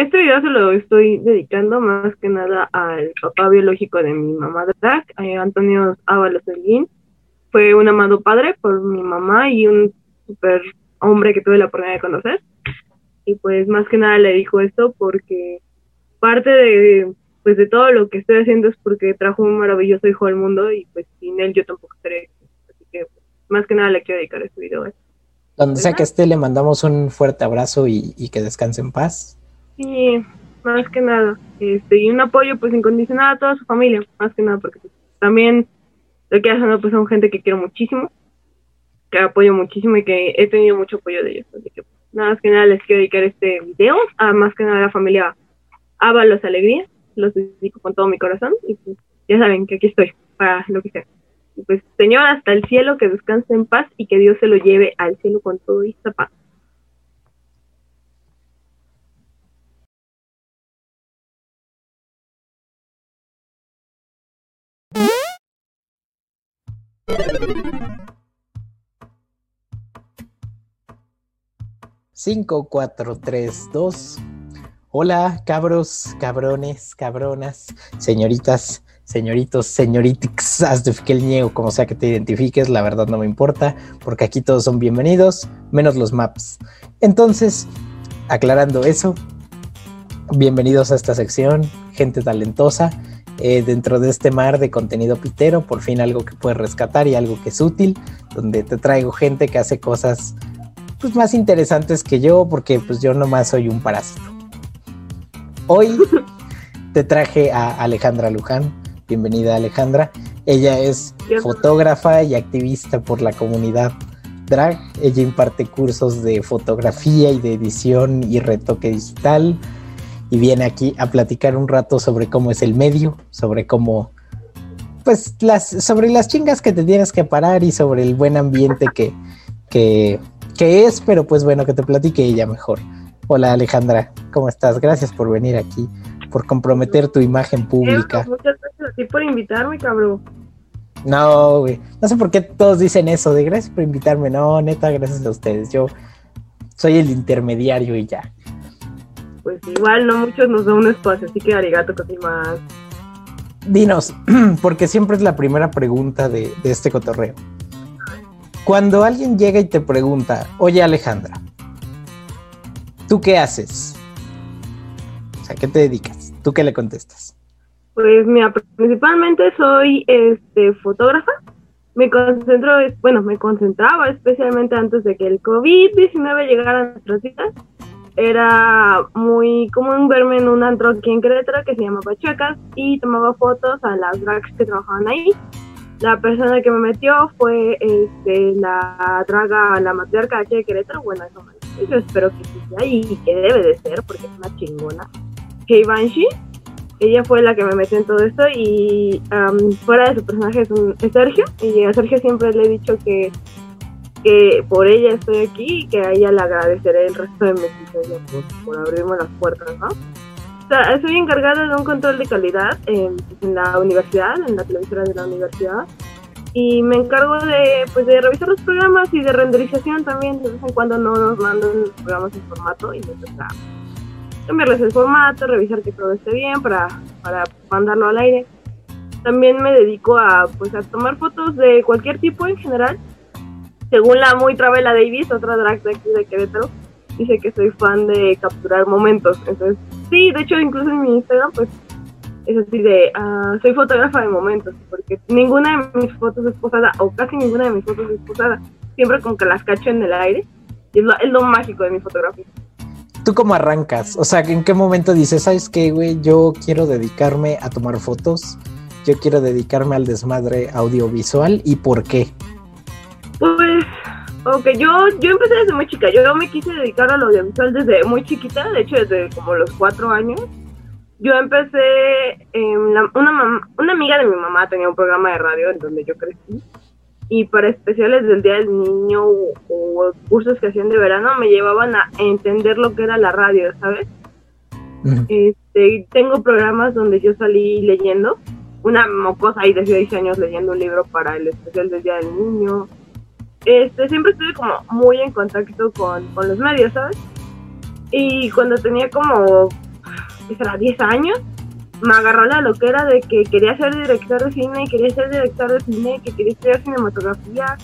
este video se lo estoy dedicando más que nada al papá biológico de mi mamá Drag, eh, Antonio Ábalos Elguín. Fue un amado padre por mi mamá y un super hombre que tuve la oportunidad de conocer. Y pues más que nada le dijo esto porque parte de pues de todo lo que estoy haciendo es porque trajo un maravilloso hijo al mundo y pues sin él yo tampoco estaré. Así que más que nada le quiero dedicar este video. Donde sea que esté, le mandamos un fuerte abrazo y, y, que descanse en paz. Sí, más que nada. Este, y un apoyo pues incondicional a toda su familia, más que nada, porque también lo que hacen pues son gente que quiero muchísimo, que apoyo muchísimo y que he tenido mucho apoyo de ellos. Así que pues, nada más que nada les quiero dedicar este video a más que nada a la familia Ábalos Alegría. Los dedico con todo mi corazón y pues ya saben que aquí estoy para lo que sea pues Señor, hasta el cielo, que descanse en paz y que Dios se lo lleve al cielo con todo esta paz. Cinco, cuatro, tres, dos. Hola, cabros, cabrones, cabronas, señoritas, señoritos, señoritix, niego, como sea que te identifiques, la verdad no me importa, porque aquí todos son bienvenidos, menos los maps. Entonces, aclarando eso, bienvenidos a esta sección, gente talentosa, eh, dentro de este mar de contenido pitero, por fin algo que puedes rescatar y algo que es útil, donde te traigo gente que hace cosas pues, más interesantes que yo, porque pues yo nomás soy un parásito. Hoy te traje a Alejandra Luján. Bienvenida Alejandra. Ella es fotógrafa y activista por la comunidad drag. Ella imparte cursos de fotografía y de edición y retoque digital. Y viene aquí a platicar un rato sobre cómo es el medio, sobre cómo, pues, las, sobre las chingas que te tienes que parar y sobre el buen ambiente que, que, que es, pero pues bueno, que te platique ella mejor. Hola Alejandra, ¿cómo estás? Gracias por venir aquí, por comprometer tu imagen pública. Muchas gracias a ti por invitarme, cabrón. No, güey. No sé por qué todos dicen eso, de gracias por invitarme. No, neta, gracias a ustedes. Yo soy el intermediario y ya. Pues igual no muchos nos da un espacio, así que arigato más. Dinos, porque siempre es la primera pregunta de, de este cotorreo. Cuando alguien llega y te pregunta, oye Alejandra, ¿Tú qué haces? O sea, ¿qué te dedicas? ¿Tú qué le contestas? Pues mira, principalmente soy este fotógrafa. Me concentro, bueno, me concentraba especialmente antes de que el COVID-19 llegara a nuestras vidas. Era muy común verme en un antro aquí en Querétaro que se llama Pachucas y tomaba fotos a las drags que trabajaban ahí. La persona que me metió fue este, la draga, la matriarca aquí de Querétaro, bueno, eso me yo espero que sea y que debe de ser porque es una chingona. Kei Banshee, ella fue la que me metió en todo esto y fuera de su personaje es, un, Sergio y a Sergio siempre le he dicho que, que por ella estoy aquí y que a ella le agradeceré el resto de mi existencia por, por abrirme las puertas, ¿no? O sea, estoy encargada de un control de calidad en, en la universidad, en la televisora de la universidad y me encargo de, pues, de revisar los programas y de renderización también. De vez en cuando no nos mandan los programas en formato y me toca cambiarles el formato, revisar que todo esté bien para, para mandarlo al aire. También me dedico a, pues, a tomar fotos de cualquier tipo en general. Según la muy Travela Davis, otra drag de aquí de Querétaro, dice que soy fan de capturar momentos. Entonces, sí, de hecho, incluso en mi Instagram, pues es así de, uh, soy fotógrafa de momentos, porque ninguna de mis fotos es posada, o casi ninguna de mis fotos es posada, siempre con que las cacho en el aire, y es lo, es lo mágico de mi fotografía. ¿Tú cómo arrancas? O sea, ¿en qué momento dices, sabes qué, güey, yo quiero dedicarme a tomar fotos, yo quiero dedicarme al desmadre audiovisual, ¿y por qué? Pues, ok, yo, yo empecé desde muy chica, yo me quise dedicar al audiovisual desde muy chiquita, de hecho desde como los cuatro años, yo empecé, una, una amiga de mi mamá tenía un programa de radio en donde yo crecí. Y para especiales del Día del Niño o, cursos que hacían de verano me llevaban a entender lo que era la radio, ¿sabes? Este, tengo programas donde yo salí leyendo, una mocosa ahí de 16 años leyendo un libro para el especial del Día del Niño. Este, siempre estuve como muy en contacto con, con los medios, ¿sabes? Y cuando tenía como que será 10 años, me agarró la loquera de que quería ser director de cine, quería ser director de cine, que quería estudiar cinematografía.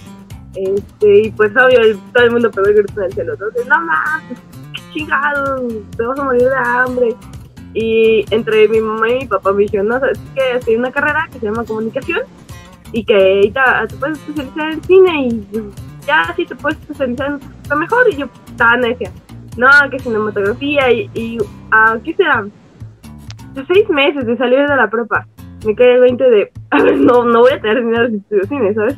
Este, y pues obvio, todo el mundo pegó el grito en el cielo. Entonces, no más, chingado, te vas a morir de hambre. Y entre mi mamá y mi papá me dijeron, no, sabes que estoy una carrera que se llama comunicación y que ya te puedes especializar en cine y ya sí te puedes especializar en mejor. Y yo estaba necia, no, que cinematografía y, y ¿qué será? seis meses de salir de la prepa, me cae el 20 de, no, no voy a tener dinero si estudio cine, ¿sabes?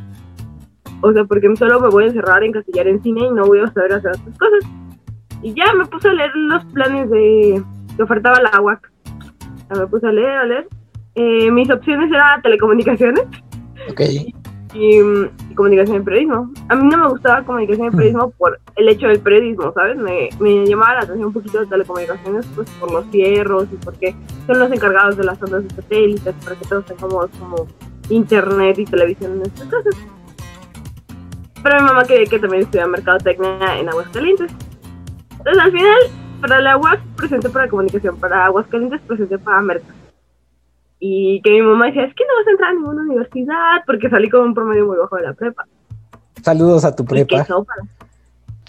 O sea, porque solo me voy a encerrar en castellar en cine y no voy a saber hacer otras cosas. Y ya me puse a leer los planes de que ofertaba la UAC. me puse a leer, a leer. Eh, mis opciones eran telecomunicaciones. Ok y, comunicación y periodismo. A mí no me gustaba comunicación y periodismo por el hecho del periodismo, ¿sabes? Me, me llamaba la atención un poquito de telecomunicaciones pues por los cierros y porque son los encargados de las ondas de satélites para que todos tengamos como internet y televisión en estas cosas. Pero mi mamá quería que también estudiara mercadotecnia en Aguascalientes. Entonces al final, para la UAS presenté para comunicación, para Aguascalientes presenté para mercado y que mi mamá decía, es que no vas a entrar a ninguna universidad porque salí con un promedio muy bajo de la prepa. Saludos a tu prepa.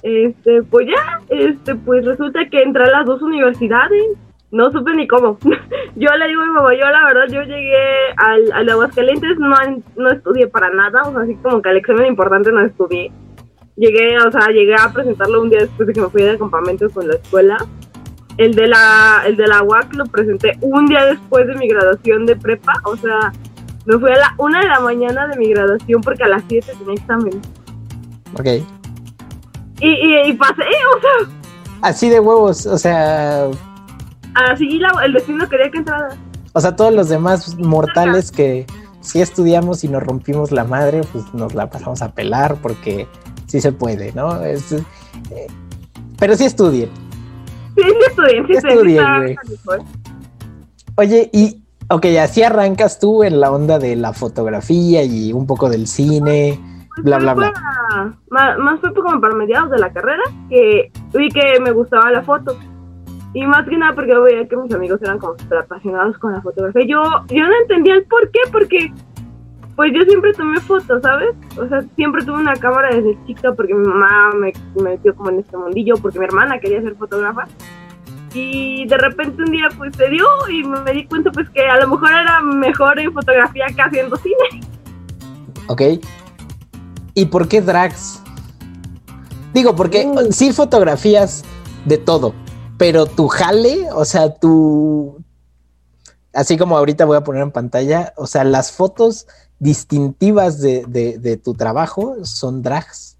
Este, pues ya, este, pues resulta que entré a las dos universidades, no supe ni cómo. yo le digo a mi mamá, yo la verdad, yo llegué al, al Aguascalientes, no, no estudié para nada, o sea, así como que al examen importante no estudié. Llegué, o sea, llegué a presentarlo un día después de que me fui de campamento con la escuela el de la, el de la UAC lo presenté un día después de mi graduación de prepa, o sea, me fui a la una de la mañana de mi graduación porque a las 7 tenía examen. Ok. Y, y, pasé, o sea. Así de huevos, o sea. Así el destino quería que entrara. O sea, todos los demás mortales que sí estudiamos y nos rompimos la madre, pues nos la pasamos a pelar porque sí se puede, ¿no? Eh, pero sí estudien. Sí, sí Oye, y, ok, así arrancas tú en la onda de la fotografía y un poco del cine, pues bla, bla, bla. más, fue como para mediados de la carrera que vi que me gustaba la foto. Y más que nada porque veía que mis amigos eran como apasionados con la fotografía. Yo, yo no entendía el por qué, porque pues yo siempre tomé fotos, ¿sabes? O sea, siempre tuve una cámara desde chica porque mi mamá me, metió como en este mundillo, porque mi hermana quería ser fotógrafa. Y de repente un día pues se dio y me di cuenta pues que a lo mejor era mejor en fotografía que haciendo cine. Ok. ¿Y por qué drags? Digo, porque uh. sí fotografías de todo, pero tu jale, o sea, tu... Así como ahorita voy a poner en pantalla, o sea, las fotos distintivas de, tu trabajo son drags.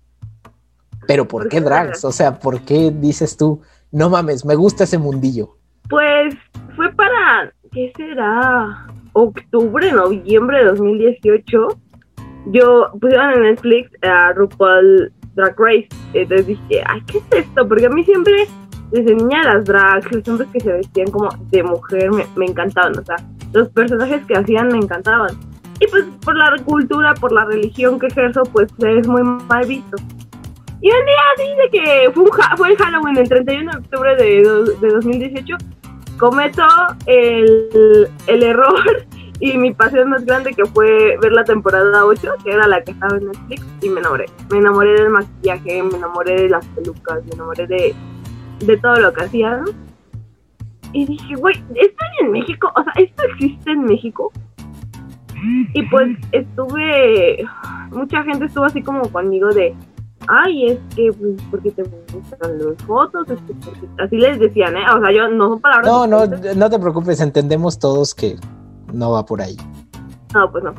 Pero ¿por, qué drags? O sea, ¿por qué dices tú, no mames, me gusta ese mundillo? Pues fue para, ¿qué será? Octubre, noviembre de 2018. Yo pusieron en Netflix a RuPaul Drag Race. Entonces dije, ay, ¿qué es esto? Porque a mí siempre, desde niña, las drags, los hombres que se vestían como de mujer, me, me encantaban. O sea, los personajes que hacían me encantaban. Y pues por la cultura, por la religión que ejerzo, pues es muy mal visto. Y un día así de que fue, un el Halloween, el 31 de octubre de, de 2018, cometo el, el error y mi pasión más grande que fue ver la temporada 8, que era la que estaba en Netflix, y me enamoré. Me enamoré del maquillaje, me enamoré de las pelucas, me enamoré de, de todo lo que hacían. Y dije, güey, ¿estoy en México? O sea, ¿esto existe en México? Y pues estuve, mucha gente estuvo así como conmigo de, ay, es que, pues, porque te gustan las fotos, es que así les decían, ¿eh? O sea, yo no son palabras. No, no, no te preocupes, entendemos todos que no va por ahí. No, pues no.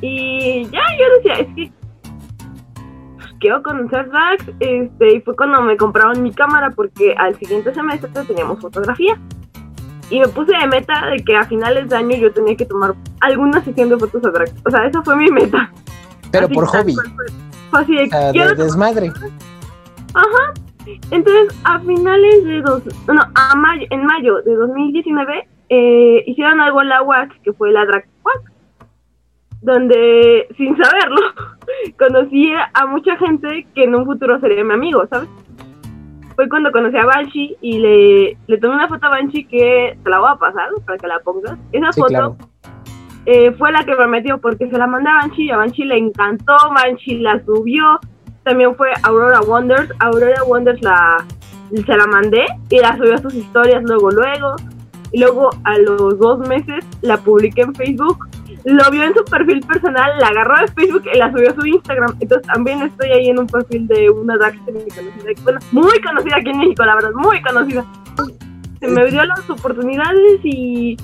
Y ya yo decía, es que quiero conocer Dax, este, y fue cuando me compraron mi cámara porque al siguiente semestre teníamos fotografía y me puse de meta de que a finales de año yo tenía que tomar alguna sesión de fotos a drag. O sea, esa fue mi meta. Pero por hobby. Fue, así de, desmadre. Ajá. Entonces, a finales de dos, no, a mayo, en mayo de 2019 eh, hicieron algo en la UAC que fue la Drag UAC, donde sin saberlo conocí a mucha gente que en un futuro sería mi amigo, ¿sabes? Fue cuando conocí a Banshee y le, le tomé una foto a Banshee que te la voy a pasar para que la pongas. Esa Sí, foto claro. eh, fue la que me metió porque se la mandé a Banshee y a Banshee le encantó, Banshee la subió, también fue Aurora Wonders, Aurora Wonders la, se la mandé y la subió a sus historias luego, luego, y luego a los dos meses la publiqué en Facebook, lo vio en su perfil personal, la agarró de Facebook y la subió a su Instagram, entonces también estoy ahí en un perfil de una drag conocida, bueno, muy conocida aquí en México, la verdad, muy conocida. Se me dio las oportunidades y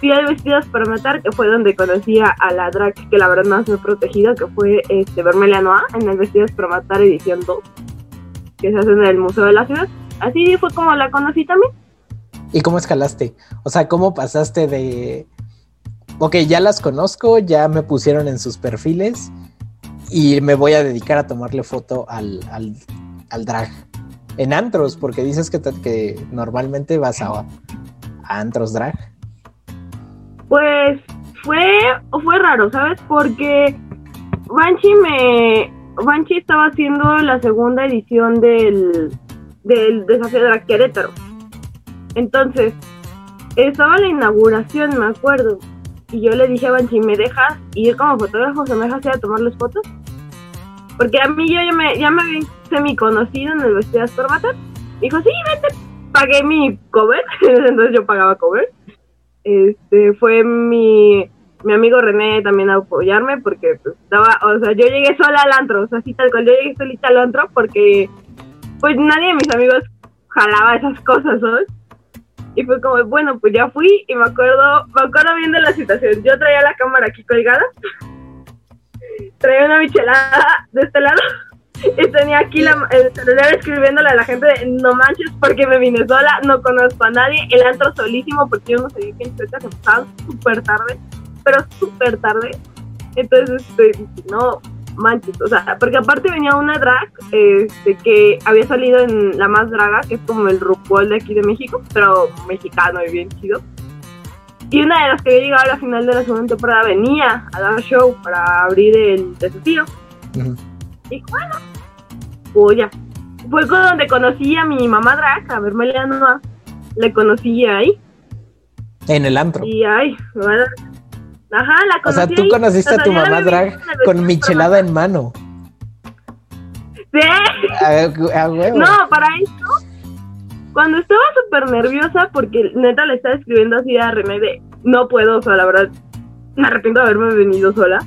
fui a Vestidas para Matar, que fue donde conocí a la drag que la verdad más me ha protegido, que fue este, Vermelia Noa en el Vestidas para Matar edición 2, que se hace en el Museo de la Ciudad. Así fue como la conocí también. ¿Y cómo escalaste? O sea, ¿cómo pasaste de... Ok, ya las conozco, ya me pusieron en sus perfiles y me voy a dedicar a tomarle foto al, al, al drag. En antros, porque dices que, que normalmente vas a, a antros drag. Pues fue, fue raro, ¿sabes? Porque Banshee me... Banshee estaba haciendo la segunda edición del, del Desafío de la Querétaro. Entonces, estaba la inauguración, me acuerdo. Y yo le dije a Banshee, ¿me dejas ir como fotógrafo? ¿Se me dejas ir a tomarles fotos? Porque a mí yo ya me, ya me semi conocido en el Vestidas por Matar. Dijo, sí, vete. Pagué mi cover. Entonces yo pagaba cover este fue mi, mi amigo René también a apoyarme porque pues, estaba, o sea, yo llegué sola al antro, o sea, así tal cual, yo llegué solita al antro porque pues nadie de mis amigos jalaba esas cosas, ¿sabes? Y fue como, bueno, pues ya fui y me acuerdo, me acuerdo bien de la situación. Yo traía la cámara aquí colgada, traía una michelada de este lado y tenía aquí el celular escribiéndole a la gente de no manches porque me vine sola, no conozco a nadie, el antro solísimo porque yo no sabía quién se estaba súper tarde, pero súper tarde. Entonces, este, no manches, o sea, porque aparte venía una drag este, que había salido en La Más Draga, que es como el RuPaul de aquí de México, pero mexicano y bien chido. Y una de las que había llegado a la final de la segunda temporada venía a dar show para abrir el desafío. Ujú. Y bueno, pues ya. Fue con donde conocí a mi mamá drag, a Vermelia Noa. Le conocí ahí. En el antro. Y ay, a- Ajá, la O conocí sea, tú conociste O a tu la mamá drag con michelada en mano. Sí. A, a huevo. No, para esto, cuando estaba súper nerviosa, porque neta le estaba escribiendo así a René de no puedo, o sea, la verdad, me arrepiento de haberme venido sola.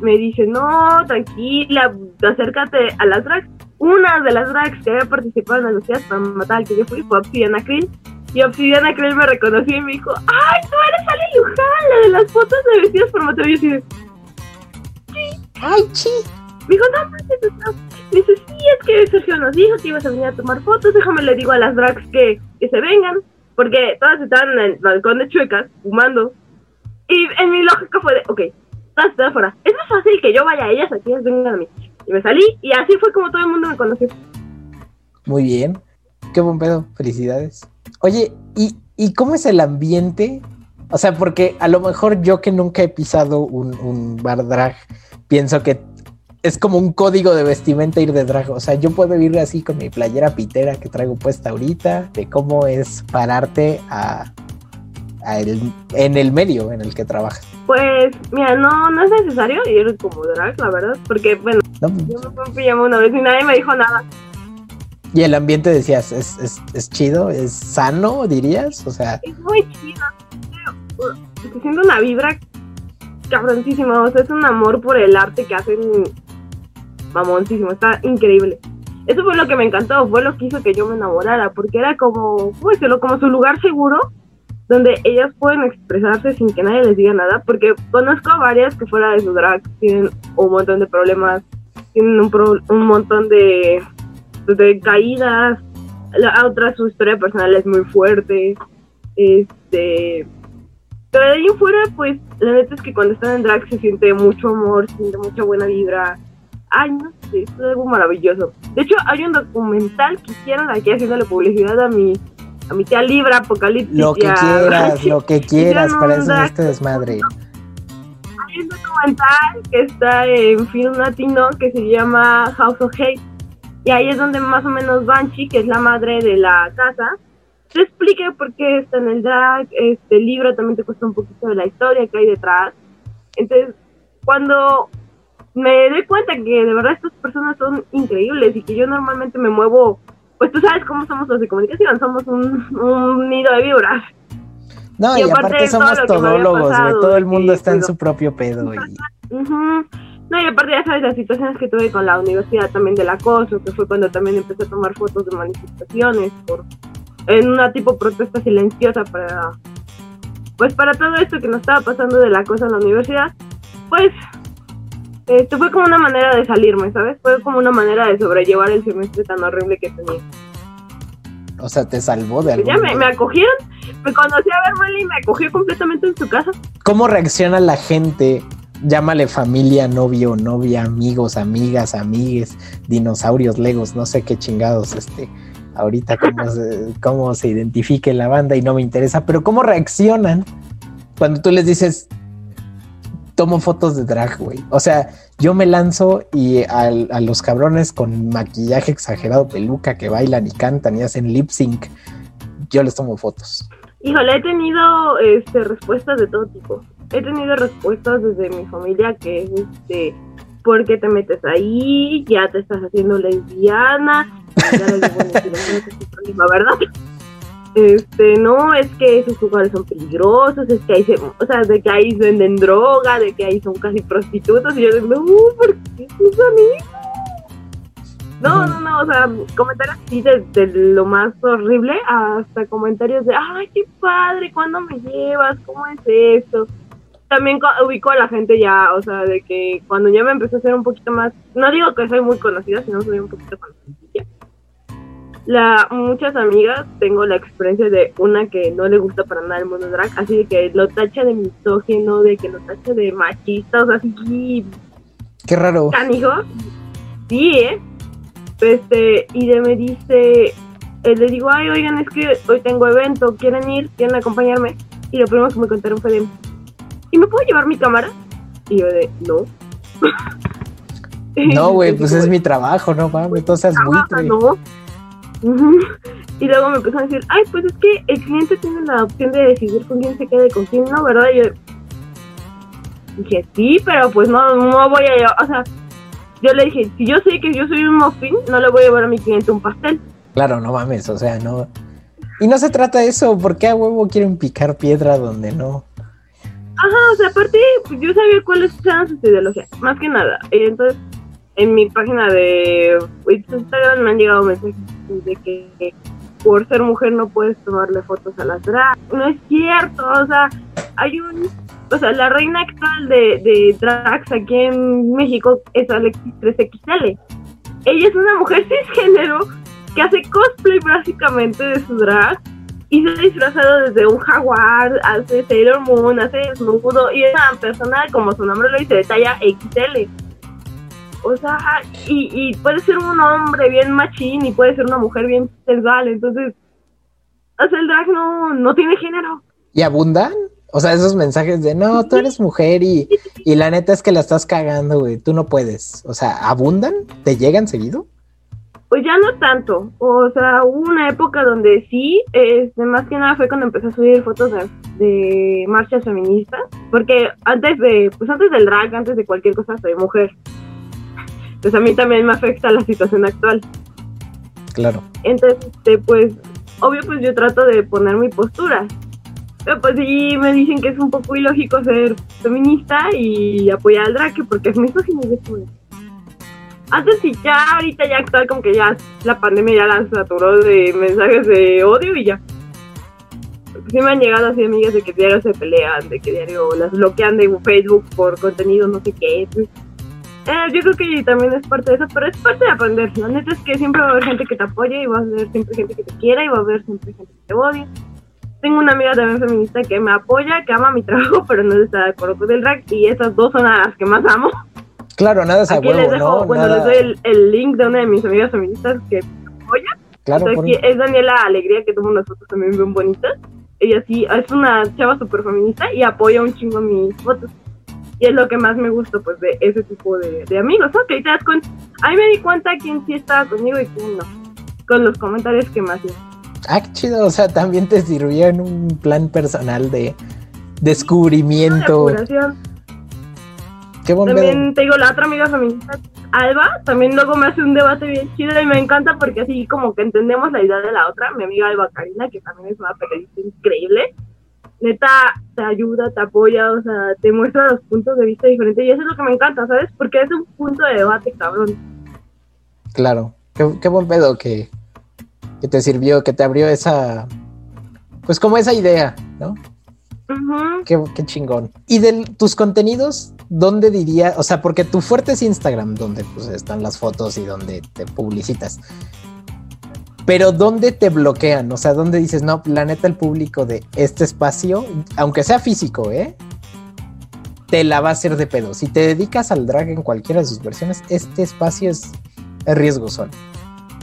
Me dice, no, tranquila, acércate a las drags. Una de las drags que había participado en las vestidas para matar que yo fui fue Obsidiana Krill. Y Obsidiana Krill me reconoció y me dijo, ¡ay, tú eres Ale Luján, la de las fotos de vestidas para matar! Y yo así de, Ay, chi. me dijo, no manches, no. Me dice, sí, es que Sergio nos dijo que ibas a venir a tomar fotos, déjame le digo a las drags que, que se vengan, porque todas estaban en el balcón de chuecas, fumando. Y en mi lógica fue de, ok, todas están afuera. Es más fácil que yo vaya a ellas, a que ellas vengan a mí. Y me salí, y así fue como todo el mundo me conoció. Muy bien. Qué buen pedo. Felicidades. Oye, ¿y, ¿y cómo es el ambiente? O sea, porque a lo mejor yo que nunca he pisado un, un bar drag, pienso que es como un código de vestimenta ir de drag. O sea, yo puedo ir así con mi playera pitera que traigo puesta ahorita, de cómo es pararte a, a el- en el medio en el que trabajas. Pues, mira, no, no es necesario ir como drag, la verdad, porque, bueno, ¿no? yo me pijama una vez y nadie me dijo nada. Y el ambiente decías, ¿es, es, es chido? ¿Es sano, dirías? O sea, es muy chido. Se siente una vibra cabroncísima. O sea, es un amor por el arte que hacen mamoncísimo. Está increíble. Eso fue lo que me encantó. Fue lo que hizo que yo me enamorara. Porque era como, ¿cómo decirlo? Como su lugar seguro. Donde ellas pueden expresarse sin que nadie les diga nada. Porque conozco a varias que fuera de su drag tienen un montón de problemas. Tienen un, pro- un montón de, de caídas. La otra, su historia personal es muy fuerte. Este. Pero de ahí en fuera, pues, la neta es que cuando están en drag se siente mucho amor, se siente mucha buena vibra. Ay, no sé, es algo maravilloso. De hecho, hay un documental que hicieron aquí haciéndole publicidad a mi, a mi tía Libra Apocalipsis. lo que quieras, lo que quieras, para eso es drag. este desmadre. Hay un documental que está en Film Latino que se llama House of Hate. Y ahí es donde más o menos Banshee, que es la madre de la casa, te explica por qué está en el drag. Este libro también te cuesta un poquito de la historia que hay detrás. Entonces, cuando me doy cuenta que de verdad estas personas son increíbles y que yo normalmente me muevo, pues tú sabes cómo somos los de comunicación, somos un, nido de víboras. No, y, aparte, somos todólogos, todo el mundo está en su propio pedo. Y... No, y aparte ya sabes las situaciones que tuve con la universidad también del acoso, que fue cuando también empecé a tomar fotos de manifestaciones por en una tipo protesta silenciosa para pues para todo esto que nos estaba pasando del acoso en la universidad, pues esto fue como una manera de salirme, ¿sabes? Fue como una manera de sobrellevar el semestre tan horrible que tenía. O sea, te salvó de algo. Ya me, me, acogieron, me conocí a Bermel y me acogió completamente en su casa. ¿Cómo reacciona la gente llámale familia, novio, novia, amigos, amigas, amigues, dinosaurios, legos, no sé qué chingados, este, ahorita cómo se, cómo se identifique la banda y no me interesa, pero cómo reaccionan cuando tú les dices, tomo fotos de drag, güey. O sea, yo me lanzo y a, los cabrones con maquillaje exagerado, peluca, que bailan y cantan y hacen lip sync, yo les tomo fotos. Híjole, he tenido este, respuestas de todo tipo he tenido respuestas desde mi familia que es este ¿por qué te metes ahí? Ya te estás haciendo lesbiana. Ya les digo, no ¿verdad? Este, no, es que esos lugares son peligrosos, es que ahí se, o sea, de que ahí venden droga, de que ahí son casi prostitutas, y yo digo, uh, ¿por qué son No, no, no, o sea, comentarios así de, de, lo más horrible hasta comentarios de, ay, qué padre, ¿cuándo me llevas? ¿Cómo es esto? También ubico a la gente ya, o sea, de que cuando ya me empecé a hacer un poquito más, no digo que soy muy conocida, sino soy un poquito conocida. La, muchas amigas tengo la experiencia de una que no le gusta para nada el mundo drag, así de que lo tacha de misógino, de que lo tacha de machista, o sea, así. Qué raro. Canijo. Sí, ¿eh? Este, y de me dice, eh, le digo, ay, oigan, es que hoy tengo evento, ¿quieren ir? ¿Quieren acompañarme? Y lo primero que me contaron fue de, ¿y me puedo llevar mi cámara? Y yo de, no. No, güey, pues es mi trabajo, no mames, entonces buitre. No. Y luego me empezó a decir, ay, pues es que el cliente tiene la opción de decidir con quién se quede con quién no, ¿verdad? Y yo dije, sí, pero pues no, no voy a, o sea, yo le dije, si yo sé que yo soy un muffin, no le voy a llevar a mi cliente un pastel. Claro, no mames, o sea, no. Y no se trata de eso, porque a huevo quieren picar piedra donde no? Ajá, o sea, aparte, yo sabía cuáles eran sus ideologías, más que nada. Entonces, en mi página de Instagram me han llegado mensajes de que por ser mujer no puedes tomarle fotos a las drag. No es cierto, o sea, hay un... O sea, la reina actual de, de drags aquí en México es Alexis 3XL. Ella es una mujer cisgénero que hace cosplay básicamente de su drag y se ha disfrazado desde un jaguar, hace Sailor Moon, hace desnudo, y es una persona, como su nombre lo dice, de talla XL. O sea, y, puede ser un hombre bien machín y puede ser una mujer bien sensual, entonces, o sea, el drag no, no tiene género. ¿Y abundan? O sea, esos mensajes de, no, tú eres mujer y, y la neta es que la estás cagando, güey, tú no puedes. O sea, ¿abundan? ¿Te llegan seguido? Pues ya no tanto, o sea, hubo una época donde sí, este, más que nada fue cuando empecé a subir fotos de, marchas feministas, porque antes de, pues antes del drag, antes de cualquier cosa, soy mujer. Pues a mí también me afecta la situación actual. Claro. Entonces, este, pues, obvio, pues yo trato de poner mi postura. Pero pues sí me dicen que es un poco ilógico ser feminista y apoyar al drag, porque es misógino y eso antes sí, ya ahorita ya actual como que ya la pandemia ya la saturó de mensajes de odio y ya. sí me han llegado así amigas de que diario se pelean, de que diario las bloquean de Facebook por contenido no sé qué. Eh, yo creo que también es parte de eso, pero es parte de aprender. La neta es que siempre va a haber gente que te apoye y va a haber siempre gente que te quiera y va a haber siempre gente que te odie. Tengo una amiga también feminista que me apoya, que ama mi trabajo, pero no está de acuerdo con el drag y esas dos son las que más amo. Claro, nada es a huevo, les dejo, ¿no? Bueno, les doy el, link de una de mis amigas feministas que apoya. Claro, es Daniela Alegría, que toma unas fotos también bien bonitas. Ella sí, es una chava súper feminista y apoya un chingo mis fotos. Y es lo que más me gusta, pues, de ese tipo de, amigos, ¿no? Que ahí te das cuenta, ahí me di cuenta quién sí estaba conmigo y quién no, con los comentarios que hacían. Ah, qué chido, o sea, también te sirvió en un plan personal de descubrimiento. De. Qué. También te digo, la otra amiga feminista, Alba, también luego me hace un debate bien chido y me encanta porque así como que entendemos la idea de la otra, mi amiga Alba Karina, que también es una periodista increíble, neta te ayuda, te apoya, o sea, te muestra los puntos de vista diferentes y eso es lo que me encanta, ¿sabes? Porque es un punto de debate, cabrón. Claro, qué, qué buen pedo que, que te sirvió, que te abrió esa, pues como esa idea, ¿no? Qué, chingón. Y de tus contenidos, ¿dónde diría? O sea, porque tu fuerte es Instagram, donde pues están las fotos y donde te publicitas. Pero ¿dónde te bloquean? O sea, ¿dónde dices, no, la neta, el público de este espacio, aunque sea físico, ¿eh? Te la va a hacer de pedo. Si te dedicas al drag en cualquiera de sus versiones, este espacio es, es riesgoso.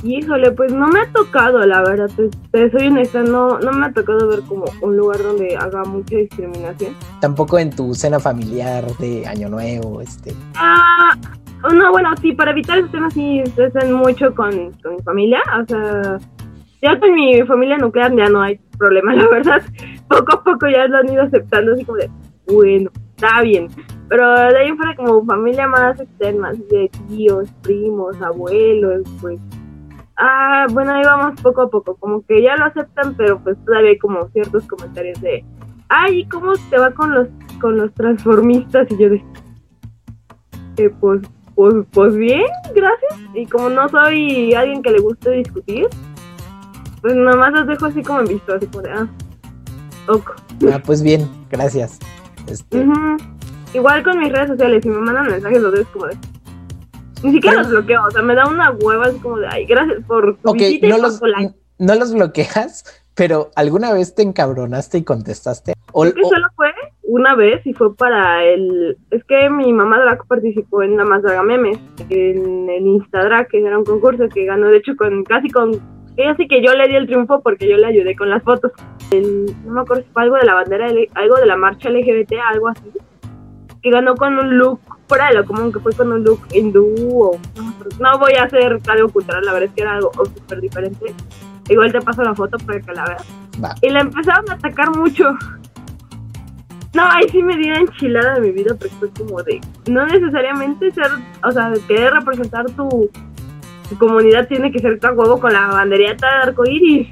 Híjole, pues no me ha tocado, la verdad, te, te soy honesta, no, no me ha tocado ver como un lugar donde haga mucha discriminación. Tampoco en tu cena familiar de Año Nuevo, este. Ah, no, bueno, sí, para evitar ese tema sí estresan mucho con, con mi familia, o sea, ya con mi familia nuclear ya no hay problema, la verdad. Poco a poco ya lo han ido aceptando, así como de, bueno, está bien. Pero de ahí fuera como familia más externa, así de tíos, primos, abuelos, pues... Ah, bueno, ahí vamos poco a poco, como que ya lo aceptan, pero pues todavía hay como ciertos comentarios de, ay, ¿cómo te va con los con los transformistas? Y yo de, eh, pues, pues, pues bien, gracias. Y como no soy alguien que le guste discutir, pues nomás los dejo así como en visto, así como de, ah, ok. Ah, pues bien, gracias. Este. Igual con mis redes sociales, si me mandan mensajes, los dejo como de. Ni siquiera los bloqueo, o sea, me da una hueva así como de, ay, gracias por tu Ok, visita no los, like. no los bloqueas, pero ¿alguna vez te encabronaste y contestaste? O, Creo que o- solo fue una vez y fue para el. Es que mi mamá drag participó en la Más Draga Memes, en el Instadrag, que era un concurso que ganó, de hecho, con casi con. Ella sí que yo le di el triunfo porque yo le ayudé con las fotos. El- no me acuerdo si fue algo de la bandera, algo de la marcha LGBT, algo así. Que ganó con un look fuera de lo común, que fue con un look hindú o. No, voy a hacer algo cultural, la verdad es que era algo súper diferente. Igual te paso la foto para que la veas. Y la empezaron a atacar mucho. No, ahí sí me di la enchilada de mi vida, porque fue como de, no necesariamente ser, o sea, querer representar tu, tu comunidad tiene que ser tan huevo con la banderita de arcoíris.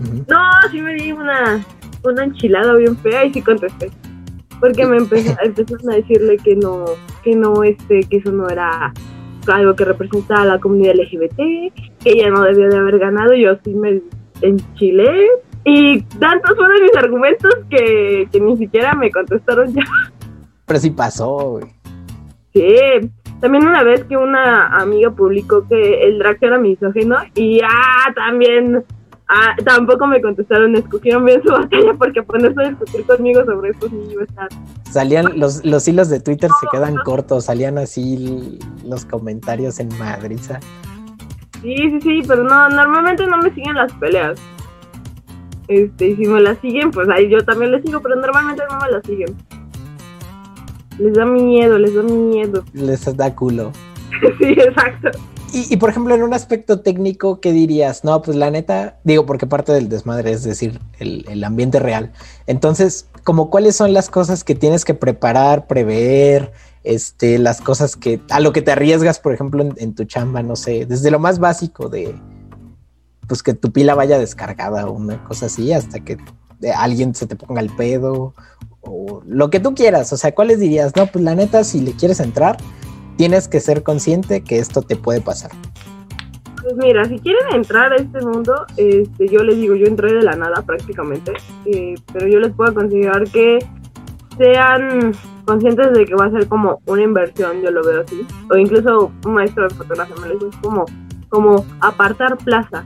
Ujú. No, sí me di una, una enchilada bien fea y sí contesté. Porque me empezó, empezaron a decirle que no, que no, este, que eso no era algo que representaba a la comunidad LGBT, que ella no debía de haber ganado, yo sí me enchilé. Y tantos fueron mis argumentos que, que ni siquiera me contestaron ya. Pero sí pasó, güey. Sí, también una vez que una amiga publicó que el drag era misógino y ah, también ah, tampoco me contestaron, escogieron bien su batalla porque ponerse a discutir conmigo sobre esto sí iba a estar. Salían los, los hilos de Twitter se quedan cortos, salían así los comentarios en madriza. Sí, sí, sí, pero no, normalmente no me siguen las peleas. Este, y si me las siguen, pues ahí yo también les sigo, pero normalmente no me las siguen. Les da miedo, les da miedo. Les da culo. sí, exacto. Y, y, por ejemplo, en un aspecto técnico, ¿qué dirías? No, pues la neta, digo, porque parte del desmadre es decir, el, ambiente real. Entonces, como cuáles son las cosas que tienes que preparar, prever, este, las cosas que, a lo que te arriesgas, por ejemplo, en, tu chamba, no sé, desde lo más básico de, pues que tu pila vaya descargada o una cosa así, hasta que de alguien se te ponga el pedo o lo que tú quieras. O sea, ¿cuáles dirías? No, pues la neta, si le quieres entrar, tienes que ser consciente que esto te puede pasar. Pues mira, si quieren entrar a este mundo, este, yo les digo, yo entré de la nada prácticamente, eh, pero yo les puedo aconsejar que sean conscientes de que va a ser como una inversión, yo lo veo así, o incluso un maestro de fotografía me lo dice, como, como apartar plaza.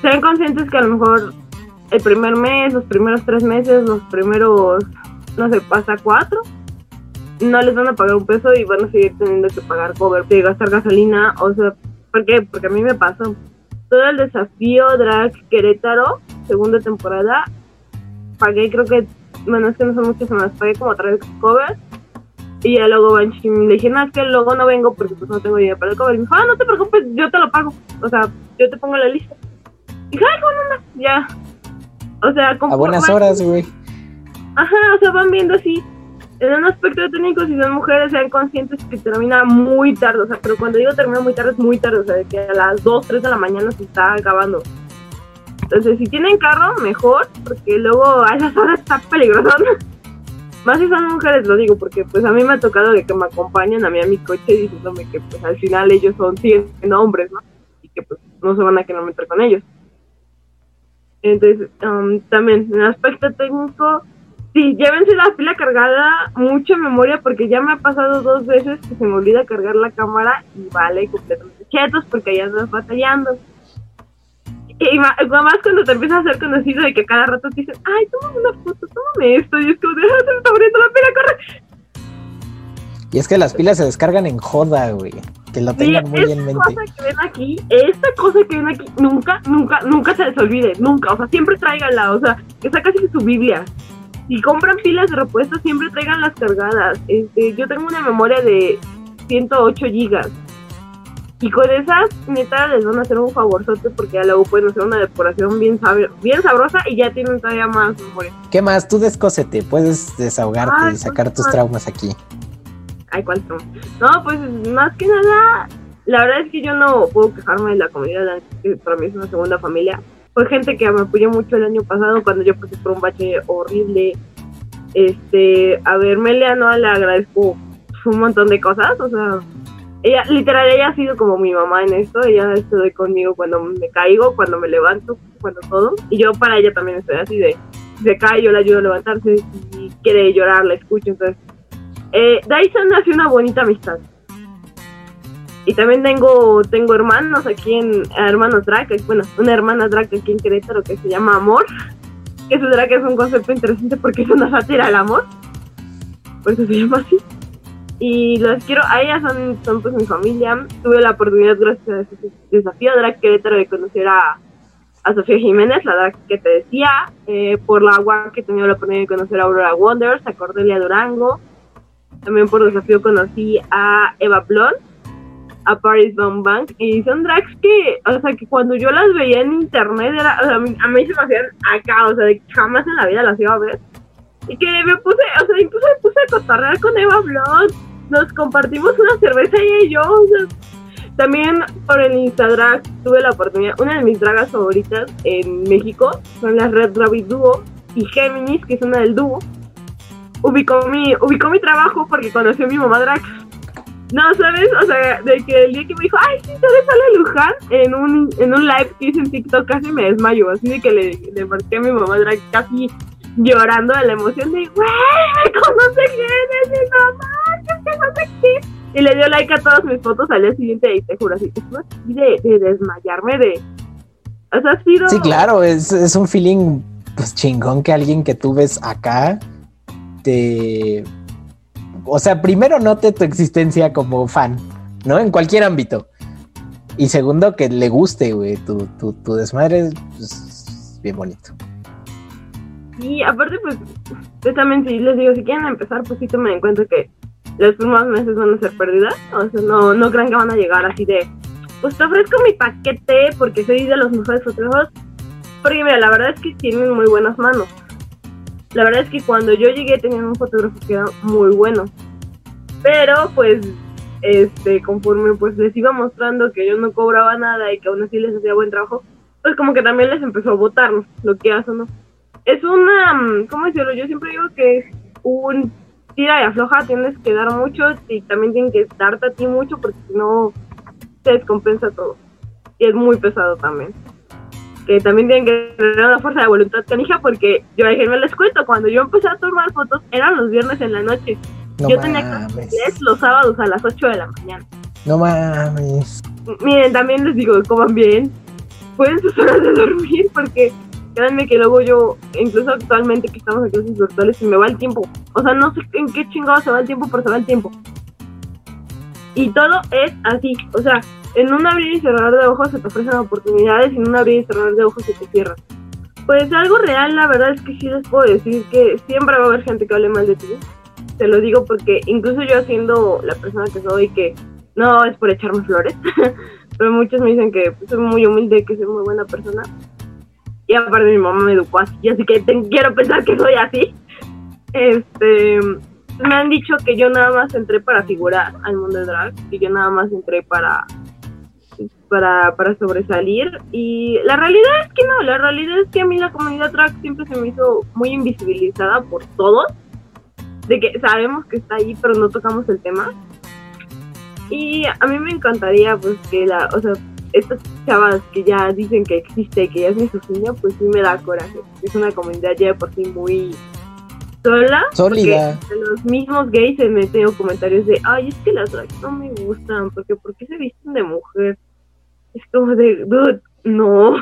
Sean conscientes que a lo mejor el primer mes, los primeros tres meses, los primeros, no sé, hasta cuatro, no les van a pagar un peso y van a seguir teniendo que pagar cover, de gastar gasolina, o sea, ¿por qué? Porque a mí me pasó. Todo el desafío Drag Querétaro, segunda temporada, pagué creo que, bueno, es que no son muchas semanas, pagué como tres covers Y ya luego Banshee le dije, no, es que luego no vengo porque pues no tengo dinero para el cover. Y me dijo, ah, no te preocupes, yo te lo pago. O sea, yo te pongo la lista. Y dije, ay, bueno, ya. O sea, como... A buenas horas, güey. Ajá, o sea, van viendo así. En un aspecto técnico, si son mujeres, sean conscientes que termina muy tarde. O sea, pero cuando digo termina muy tarde, es muy tarde. O sea, que a las 2, 3 de la mañana se está acabando. Entonces, si tienen carro, mejor, porque luego a esas horas está peligroso. Más si son mujeres, lo digo, porque pues a mí me ha tocado de que me acompañen a mí a mi coche diciéndome que pues al final ellos son, siguen hombres, ¿no? Y que pues no se van a kilometrar con ellos. Entonces, um, también, en el aspecto técnico, sí, llévense la pila cargada, mucha memoria, porque ya me ha pasado dos veces que se me olvida cargar la cámara y vale completamente chetos porque ya andas batallando. Y más, cuando te empiezas a hacer conocido de que cada rato te dicen, ay, tómame una foto, tómame esto, y es como, déjame, se me está abriendo la pila, corre. Y es que las pilas se descargan en joda, güey. Que lo tengan muy en mente. Esta cosa que ven aquí, esta cosa que ven aquí, nunca, nunca, nunca se les olvide, nunca. O sea, siempre tráiganla, o sea, que está casi su Biblia. Si compran pilas de repuesto, siempre traigan las cargadas. Este, yo tengo una memoria de 108 gigas y con esas, neta, les van a hacer un favorzote porque ya luego pueden hacer una decoración bien, bien sabrosa y ya tienen todavía más memoria. ¿Qué más? Tú descósete, puedes desahogarte y sacar tus traumas aquí. Ay, ¿cuánto? No, pues más que nada, la verdad es que yo no puedo quejarme de la comunidad, que para mí es una segunda familia. Fue gente que me apoyó mucho el año pasado cuando yo pasé por un bache horrible. Este, a ver, Melia no le agradezco un montón de cosas, o sea, ella, literal, ella ha sido como mi mamá en esto, ella estuvo conmigo cuando me caigo, cuando me levanto, cuando todo, y yo para ella también estoy así de, se cae, yo la ayudo a levantarse, y quiere llorar, la escucho, entonces, eh, Dyson hace una bonita amistad. Y también tengo, tengo hermanos aquí en, hermanos drag, bueno, una hermana drag aquí en Querétaro que se llama Amor, que su drag es un concepto interesante porque es una sátira al amor, por eso se llama así. Y las quiero, a ellas son, son pues mi familia. Tuve la oportunidad gracias a ese desafío Drag Querétaro de conocer a, a Sofía Jiménez, la drag que te decía, eh, por la agua que tenía la oportunidad de conocer a Aurora Wonders, a Cordelia Durango, también por desafío conocí a Eva Blon, a Paris Van Bank, y son drags que, o sea, que cuando yo las veía en internet, era, o sea, a mí, a mí se me hacían acá, o sea, de que jamás en la vida las iba a ver. Y que me puse, o sea, incluso me puse a cotorrear con Eva Blond. Nos compartimos una cerveza ella y yo. O sea, también por el Instagram tuve la oportunidad, una de mis dragas favoritas en México son las Red Rabbit Duo y Géminis, que es una del dúo. Ubicó mi, ubicó mi trabajo porque conoció a mi mamá drag. No, ¿sabes? O sea, de que el día que me dijo, ay, sí, ¿sabes? Sale Luján en un, en un live que hice en TikTok, casi me desmayo. Así de que le, le marqué a mi mamá drag casi llorando de la emoción de, güey, me conoce quién mi mamá, que no sé. Y le dio like a todas mis fotos al día siguiente y te juro, así, así de, de desmayarme de... O sea, sido... Sí, claro, es, es un feeling pues chingón que alguien que tú ves acá te... O sea, primero note tu existencia como fan, ¿no? En cualquier ámbito. Y segundo, que le guste, güey, tu, tu, tu desmadre, pues, bien bonito. Y aparte, pues, yo también si les digo, si quieren empezar, pues sí tomen en cuenta que los primeros meses van a ser pérdidas. O sea, no, no crean que van a llegar así de, pues te ofrezco mi paquete porque soy de los mejores fotógrafos. Porque mira, la verdad es que tienen muy buenas manos. La verdad es que cuando yo llegué tenían un fotógrafo que era muy bueno. Pero pues, este, conforme pues les iba mostrando que yo no cobraba nada y que aún así les hacía buen trabajo, pues como que también les empezó a votar lo que hacen, ¿no? es una, mm, ¿cómo decirlo? Yo siempre digo que un tira y afloja, tienes que dar mucho y también tienen que darte a ti mucho porque si no se descompensa todo. Y es muy pesado también. Que también tienen que tener una fuerza de voluntad canija porque yo me les cuento, cuando yo empecé a tomar fotos eran los viernes en la noche. yo tenía que los sábados a las 8 de la mañana. No mames. Miren, también les digo, coman bien. Pueden sus horas de dormir porque créanme que luego yo, incluso actualmente que estamos en clases virtuales, se me va el tiempo. O sea, no sé en qué chingado se va el tiempo, pero se va el tiempo. Y todo es así. O sea, en un abrir y cerrar de ojos se te ofrecen oportunidades y en un abrir y cerrar de ojos se te cierran. Pues algo real, la verdad es que sí les puedo decir que siempre va a haber gente que hable mal de ti. te lo digo porque incluso yo siendo la persona que soy, que no es por echarme flores, pero muchos me dicen que pues, soy muy humilde, que soy muy buena persona. Y aparte mi mamá me educó así, así que quiero pensar que soy así. Este, me han dicho que yo nada más entré para figurar al mundo de drag, y yo nada más entré para para, para sobresalir y la realidad es que no, la realidad es que a mí la comunidad drag siempre se me hizo muy invisibilizada por todos, de que sabemos que está ahí pero no tocamos el tema y a mí me encantaría pues que la, o sea, estas chavas que ya dicen que existe, que ya es mi misoginia, pues sí me da coraje, es una comunidad ya por sí muy sola. Sólida. Los mismos gays se meten comentarios de, ay, es que las drags no me gustan, porque ¿por qué se visten de mujer? Es como de, dude, no.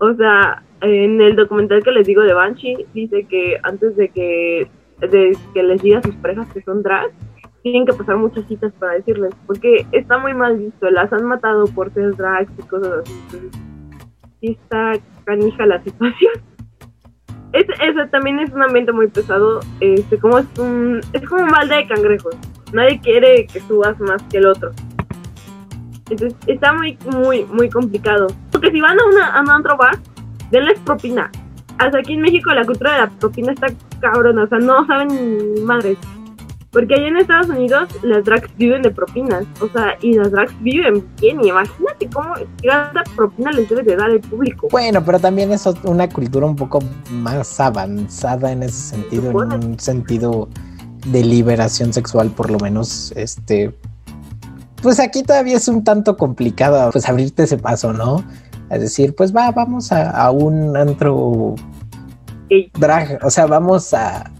O sea, en el documental que les digo de Banshee, dice que antes de que, de que les diga a sus parejas que son drag, tienen que pasar muchas citas para decirles, porque está muy mal visto, las han matado por ser drags y cosas así. Y está canija la situación ese también es un ambiente muy pesado, este, como es un, es como un balde de cangrejos. Nadie quiere que subas más que el otro. Entonces está muy, muy, muy complicado. Porque si van a, una, a un otro bar, denles propina. Hasta aquí en México la cultura de la propina está cabrona, o sea, no saben ni madres. Porque allá en Estados Unidos las drags viven de propinas, o sea, y las drags viven bien, y imagínate cómo cada propina les debe de dar el público. Bueno, pero también es una cultura un poco más avanzada en ese sentido, en un sentido de liberación sexual, por lo menos, este, pues aquí todavía es un tanto complicado, pues abrirte ese paso, ¿no? Es decir, pues va, vamos a, un antro drag, o sea, vamos a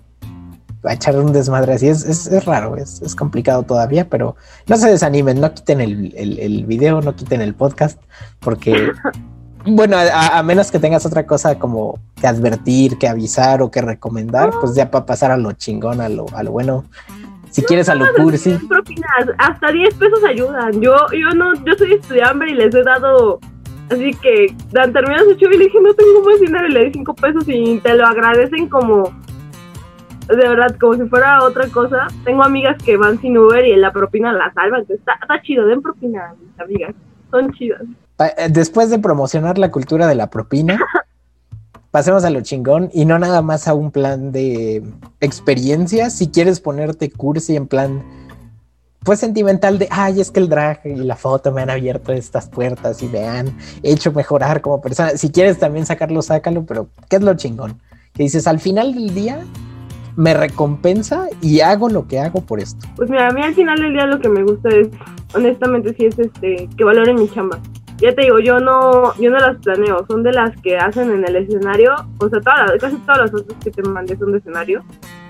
a echar un desmadre así. Es, es, raro, es, es, complicado todavía, pero no se desanimen, no quiten el, el, video, no quiten el podcast, porque, bueno, a, menos que tengas otra cosa como que advertir, que avisar o que recomendar, pues ya para pasar a lo chingón, a lo, a lo bueno. Si quieres a lo cursi. Hasta 10 pesos ayudan. Yo, yo no, yo soy estudiante y les he dado Así que dan terminas su show y le dije, no tengo más dinero y le di 5 pesos y te lo agradecen como de verdad, como si fuera otra cosa. Tengo amigas que van sin Uber y en la propina la salvan. Está, está chido, den propina, mis amigas. Son chidas. Eh, después de promocionar la cultura de la propina, pasemos a lo chingón y no nada más a un plan de experiencia. Si quieres ponerte cursi en plan, pues sentimental de, ay, es que el drag y la foto me han abierto estas puertas y me han hecho mejorar como persona. Si quieres también sacarlo, sácalo, pero ¿qué es lo chingón? Que dices, al final del día, me recompensa y hago lo que hago por esto. Pues mira, a mí al final del día lo que me gusta es, honestamente, sí es este, que valoren mi chamba. Ya te digo, yo no, yo no las planeo, son de las que hacen en el escenario, o sea, todas, casi todas las otras que te mandé son de escenario,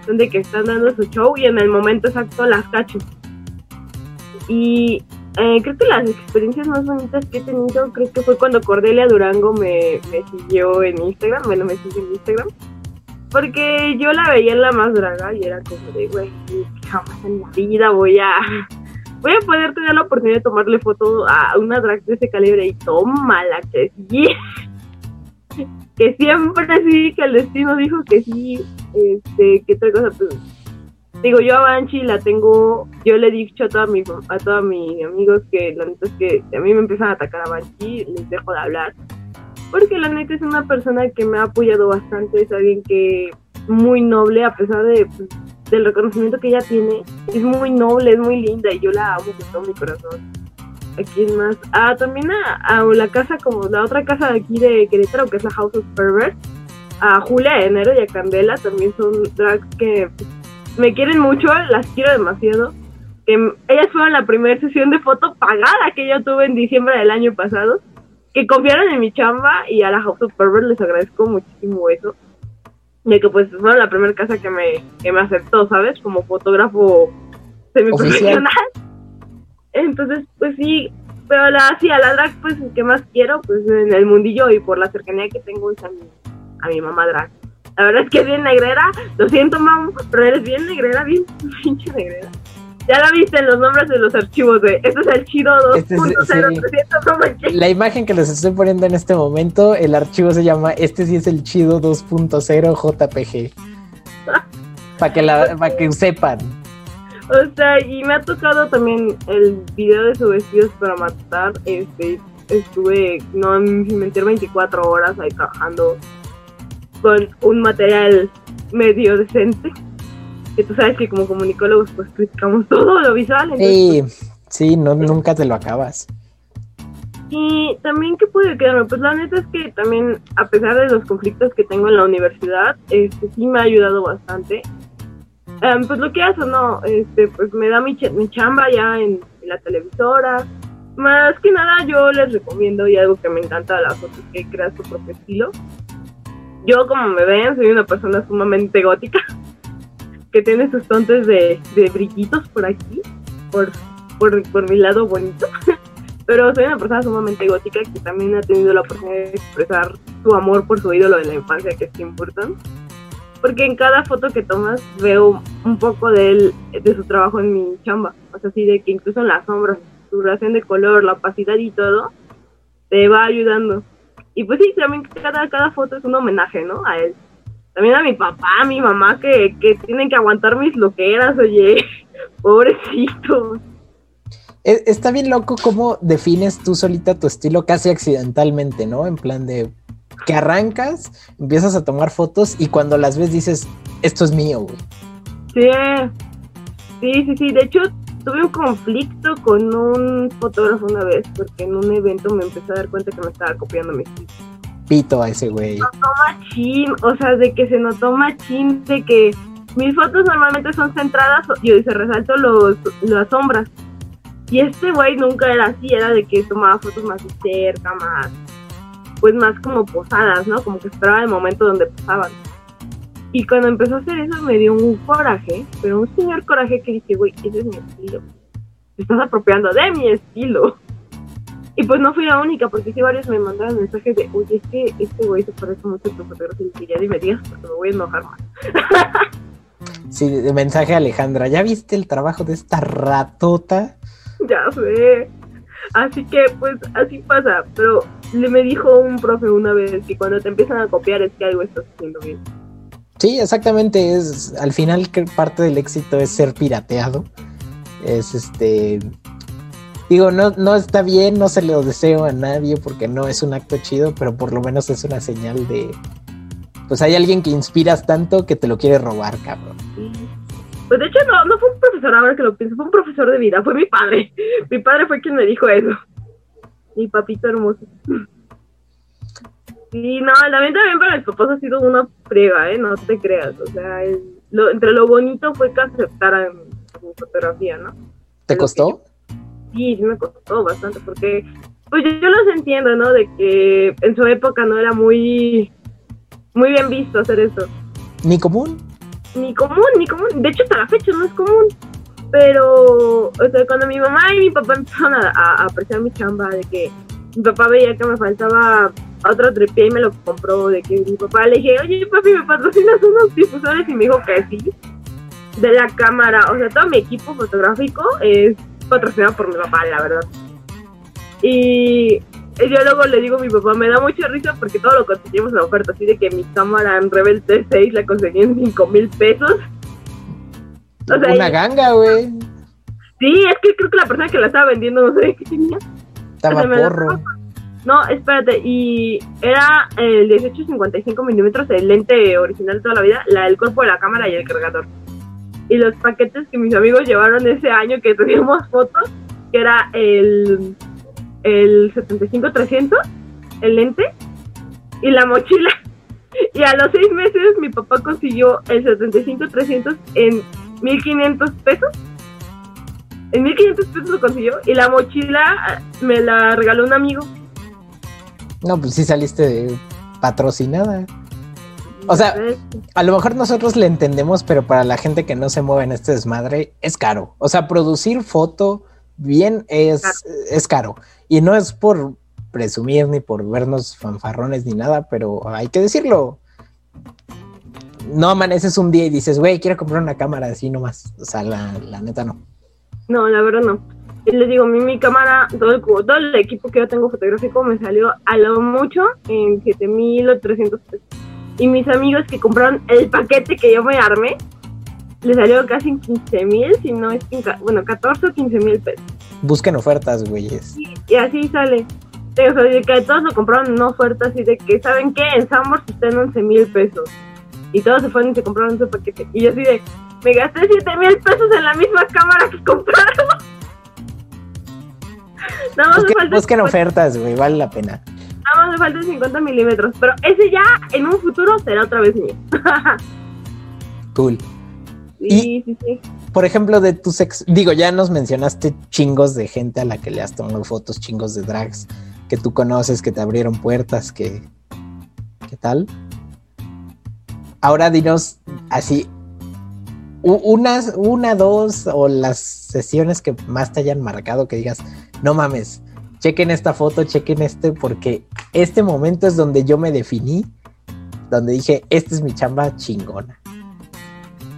son de que están dando su show y en el momento exacto las cacho. Y eh, creo que las experiencias más bonitas que he tenido, creo que fue cuando Cordelia Durango me, me siguió en Instagram, bueno, me sigue en Instagram porque yo la veía en la más draga y era como de, güey, jamás en la vida voy a voy a poder tener la oportunidad de tomarle foto a una drag de ese calibre y toma la que sí. que siempre sí, que el destino dijo que sí. Este, ¿qué otra cosa? Pues, digo, yo a Banshee la tengo, yo le he dicho a, toda mi, a todos mis amigos que la neta es que a mí me empiezan a atacar a Banshee, les dejo de hablar porque la neta es una persona que me ha apoyado bastante, es alguien que muy noble a pesar de pues, del reconocimiento que ella tiene, es muy noble, es muy linda y yo la amo con todo mi corazón. ¿A quién más? Ah, también a, la casa, como la otra casa de aquí de Querétaro, que es la House of Pervert. A Julia Enero y a Candela también son drags que me quieren mucho, las quiero demasiado. Que ellas fueron la primera sesión de foto pagada que yo tuve en diciembre del año pasado que confiaron en mi chamba y a la House of Pervert les agradezco muchísimo eso. De que pues fueron la primera casa que me, que me aceptó, ¿sabes? Como fotógrafo semiprofesional. Entonces, pues sí, pero la, sí, a la drag, pues, que más quiero, pues, en el mundillo y por la cercanía que tengo es a mi, a mi mamá drag. La verdad es que es bien negrera, lo siento, mamá, pero eres bien negrera, bien pinche negrera. Ya la viste en los nombres de los archivos, de Este es el Chido 2.0. Este la imagen que les estoy poniendo en este momento, el archivo se llama Este sí es el Chido 2.0 JPG. Para que, la, para que sepan. O sea, y me ha tocado también el video de sus vestidos para matar. Este, estuve, no mentir, 24 horas ahí trabajando con un material medio decente. Que tú sabes que como comunicólogos pues criticamos todo lo visual. sí, pues, sí, no, nunca te lo acabas. Y también, ¿qué puede quedarme? Pues la neta es que también, a pesar de los conflictos que tengo en la universidad, este sí me ha ayudado bastante. Em, pues lo que hace, ¿no? Este, pues me da mi, mi chamba ya en, la televisora. Más que nada, yo les recomiendo, y algo que me encanta de las fotos, que creas tu propio estilo. Yo, como me ven, soy una persona sumamente gótica, que tiene sus tontes de, de brillitos por aquí, por, por, por mi lado bonito. Pero soy una persona sumamente gótica que también ha tenido la oportunidad de expresar su amor por su ídolo de la infancia, que es Tim Burton. Porque en cada foto que tomas veo un poco de él, de su trabajo en mi chamba. O sea, así de que incluso en las sombras, su relación de color, la opacidad y todo, te va ayudando. Y pues sí, también cada, cada foto es un homenaje, ¿no? A él. También a mi papá, a mi mamá, que, que tienen que aguantar mis loqueras, oye, pobrecitos. E, está bien loco cómo defines tú solita tu estilo casi accidentalmente, ¿no? En plan de que arrancas, empiezas a tomar fotos y cuando las ves dices, esto es mío, güey. Sí, sí, sí, sí. De hecho, tuve un conflicto con un fotógrafo una vez porque en un evento me empecé a dar cuenta que me estaba copiando mi estilo. Pito a ese güey. Se notó machín, o sea, de que se notó machín, de que mis fotos normalmente son centradas y se resalto los, las sombras. Y este güey nunca era así, era de que tomaba fotos más cerca, más, pues más como posadas, ¿no? Como que esperaba el momento donde posaban. Y cuando empezó a hacer eso me dio un coraje, pero un señor coraje que dije, güey, ese es mi estilo. Te estás apropiando de mi estilo. Y pues no fui la única, porque sí varios me mandaron mensajes de, oye, es que este güey se parece mucho a tu fotografía. Y ya dime digas, porque me voy a enojar más. sí, mensaje a Alejandra, ¿ya viste el trabajo de esta ratota? ya sé. Así que, pues, así pasa. Pero le me dijo un profe una vez que cuando te empiezan a copiar es que algo estás haciendo bien. Sí, exactamente. Es al final que parte del éxito es ser pirateado. Es este. Digo, no, no está bien, no se lo deseo a nadie porque no es un acto chido, pero por lo menos es una señal de. Pues hay alguien que inspiras tanto que te lo quiere robar, cabrón. Pues de hecho no, no fue un profesor, ahora que lo pienso, fue un profesor de vida, fue mi padre. Mi padre fue quien me dijo eso. Mi papito hermoso. Sí, no, también también para mis papás ha sido una prueba, ¿eh? No te creas. O sea, entre lo bonito fue que aceptaran mi fotografía, ¿no? ¿Te costó? Sí, sí me costó bastante, porque pues yo, yo los entiendo, ¿no? De que en su época no era muy, muy bien visto hacer eso. ¿Ni común? ni común, ni común. De hecho, hasta la fecha no es común. Pero, o sea, cuando mi mamá y mi papá empezaron a, apreciar mi chamba, de que mi papá veía que me faltaba otro tripié y me lo compró, de que mi papá le dije, oye, papi, ¿me patrocinas unos difusores? Y me dijo que sí. De la cámara, o sea, todo mi equipo fotográfico es patrocinado por mi papá, la verdad. Y yo luego le digo a mi papá, me da mucha risa porque todo lo conseguimos en la oferta, así de que mi cámara en Rebel T6 la conseguí en 5 mil pesos. Una ganga, güey. Sí, es que creo que la persona que la estaba vendiendo no sé qué tenía. Estaba porro. No, espérate, y era el 18-55 milímetros, el lente original de toda la vida, la, el cuerpo de la cámara y el cargador. Y los paquetes que mis amigos llevaron ese año que teníamos fotos, que era el el 75-300, el lente y la mochila. Y a los seis meses mi papá consiguió el 75-300 en 1500 pesos. En 1500 pesos lo consiguió y la mochila me la regaló un amigo. No, pues sí saliste patrocinada. O sea, a lo mejor nosotros le entendemos, pero para la gente que no se mueve en este desmadre es caro. O sea, producir foto bien es, es caro. Y no es por presumir ni por vernos fanfarrones ni nada, pero hay que decirlo. No amaneces un día y dices, güey, quiero comprar una cámara así nomás. O sea, la, neta no. No, la verdad no. Y les digo, mi, mi cámara, todo el, todo el equipo que yo tengo fotográfico me salió a lo mucho en 7000 o 300 pesos. Y mis amigos que compraron el paquete que yo me armé, le salió casi en 15 mil, si no es bueno, 14 o 15 mil pesos. Busquen ofertas, güeyes. Y, y así sale. O sea, de que todos lo compraron en ofertas y de que, ¿saben qué? En Sanborns está en 11 mil pesos. Y todos se fueron y se compraron su paquete. Y yo así de, me gasté 7 mil pesos en la misma cámara que compraron. Más me Busquen, falta busquen 50 ofertas, güey, vale la pena. Nada más me faltan 50 milímetros. Pero ese ya en un futuro será otra vez mío. Cool. sí, sí, sí. Por ejemplo, de tus ex, digo, ya nos mencionaste chingos de gente a la que le has tomado fotos, chingos de drags que tú conoces, que te abrieron puertas, que ¿qué tal? Ahora dinos así unas, una, dos o las sesiones que más te hayan marcado que digas, no mames, chequen esta foto, chequen este, porque este momento es donde yo me definí, donde dije, esta es mi chamba chingona.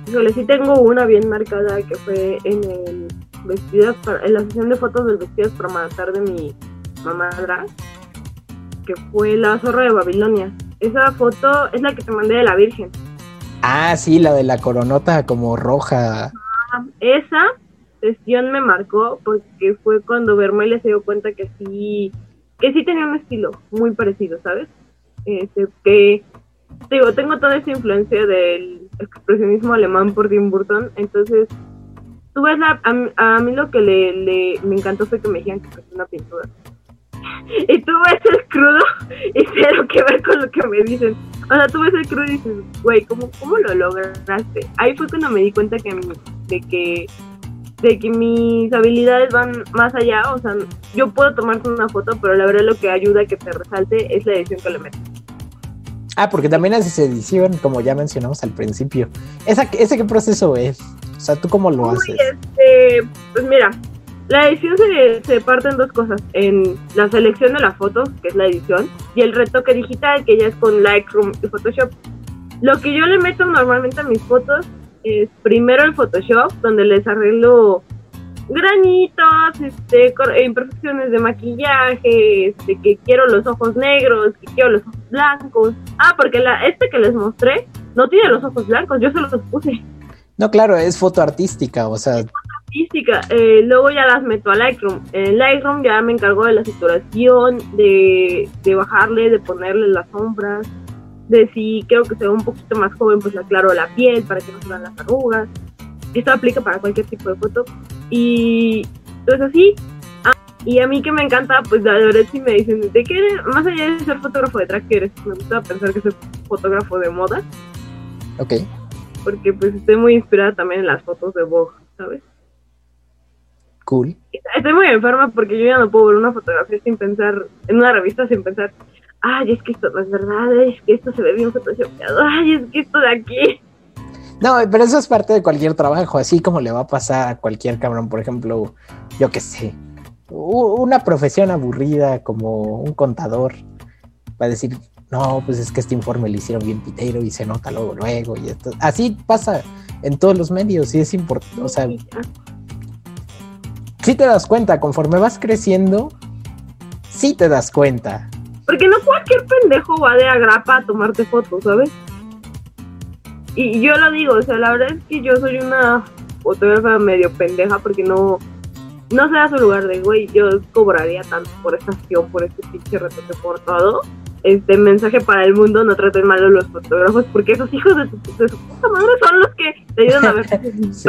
Híjole, sí tengo una bien marcada que fue en el vestidos para, en la sesión de fotos del vestidos para matar de mi mamá que fue la zorra de Babilonia. Esa foto es la que te mandé de la Virgen. Ah, sí, la de la coronota como roja. Esa sesión me marcó porque fue cuando Vermelia se dio cuenta que sí, que sí tenía un estilo muy parecido, ¿sabes? Este, que digo, tengo toda esa influencia del expresionismo alemán por Tim Burton, entonces tú ves la, a, a mí lo que le, le- me encantó fue que me dijeran que es una pintura. Y tú ves el crudo y cero que ver con lo que me dicen. O sea, tú ves el crudo y dices, güey, ¿cómo, ¿cómo lo lograste? Ahí fue cuando me di cuenta de que de que mis habilidades van más allá, o sea, yo puedo tomarte una foto, pero la verdad lo que ayuda a que te resalte es la edición que le metes. Ah, porque también haces edición, como ya mencionamos al principio. ¿Esa, ¿Ese qué proceso es? O sea, ¿tú cómo lo Uy, haces? este, pues mira, la edición se, se parte en dos cosas, en la selección de la foto, que es la edición, y el retoque digital, que ya es con Lightroom y Photoshop. Lo que yo le meto normalmente a mis fotos es primero el Photoshop, donde les arreglo granitos, este, cor- e imperfecciones de maquillaje, este, que quiero los ojos negros, que quiero los ojos blancos. Ah, porque la, este que les mostré no tiene los ojos blancos, yo se los puse. No, claro, es foto artística, o sea, artística. Eh, luego ya las meto a Lightroom. En Lightroom ya me encargo de la saturación, de, de bajarle, de ponerle las sombras, de si quiero que se vea un poquito más joven, pues aclaro la piel para que no se vean las arrugas. Esto aplica para cualquier tipo de foto. Y pues así. Ah, y a mí que me encanta, pues la verdad sí me dicen, ¿de qué eres? Más allá de ser fotógrafo de ¿qué eres? Me gusta pensar que soy fotógrafo de moda, ok. porque pues estoy muy inspirada también en las fotos de Vogue, ¿sabes? Cool. Estoy muy enferma porque yo ya no puedo ver una fotografía sin pensar, en una revista sin pensar, ay, es que esto no es verdad, es que esto se ve bien photoshopeado, ay, es que esto de aquí. No, pero eso es parte de cualquier trabajo, así como le va a pasar a cualquier cabrón, por ejemplo, yo qué sé, una profesión aburrida como un contador va a decir, no, pues es que este informe lo hicieron bien pitero y se nota luego, luego, y esto. Así pasa en todos los medios y es importante, o sea, sí te das cuenta, conforme vas creciendo, sí te das cuenta. Porque no cualquier pendejo va de agrapa a tomarte fotos, ¿sabes? Y yo lo digo, o sea, la verdad es que yo soy una fotógrafa medio pendeja porque no, no da su lugar de, güey, yo cobraría tanto por esta acción, por este pinche retoque, por todo. Este mensaje para el mundo, no traten mal a los fotógrafos porque esos hijos de, tu, de su puta madre son los que te ayudan a ver. Sí.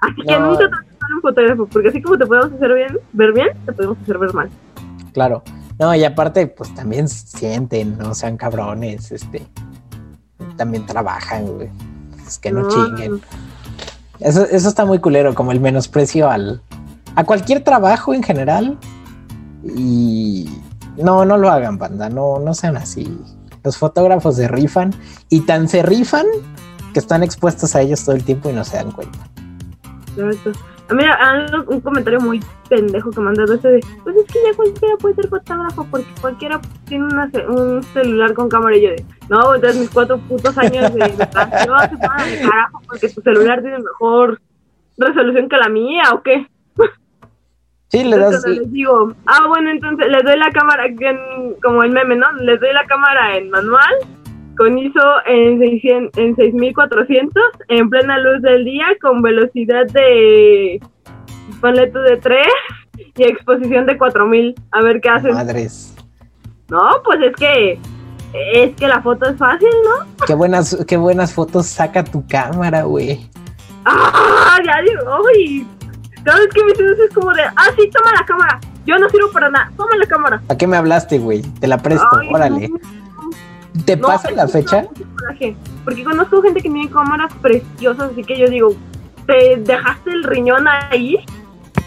Así que nunca trates mal a un fotógrafo porque así como te podemos hacer bien, ver bien, te podemos hacer ver mal. Claro. No, y aparte, pues también sienten, no sean cabrones, este. También trabajan, güey. Es que no, chinguen. Eso, eso está muy culero, como el menosprecio al. a cualquier trabajo en general. Y no, no lo hagan, banda. No, no sean así. Los fotógrafos se rifan y tan se rifan que están expuestos a ellos todo el tiempo y no se dan cuenta. Exacto. A mí algo- un comentario muy pendejo que me han dado ese de, pues es que ya cualquiera puede ser fotógrafo porque cualquiera tiene una un celular con cámara y yo de, no, entonces mis cuatro putos años de educación se de carajo porque tu celular tiene mejor resolución que la mía o qué. Sí, le das. les digo, ah, bueno, entonces les doy la cámara en- como el meme, ¿no? Les doy la cámara en manual con ISO en, 600, en 6400 en plena luz del día con velocidad de paleto de 3 y exposición de 4000. A ver qué hacen. Madres. No, pues es que es que la foto es fácil, ¿no? Qué buenas qué buenas fotos saca tu cámara, güey. Ah, ya digo, uy. Cada vez que me dices es como de, ah, sí, toma la cámara. Yo no sirvo para nada. Toma la cámara. ¿A qué me hablaste, güey? Te la presto, órale. ¿Te pasa la fecha? Porque conozco gente que tiene cámaras preciosas, así que yo digo, te dejaste el riñón ahí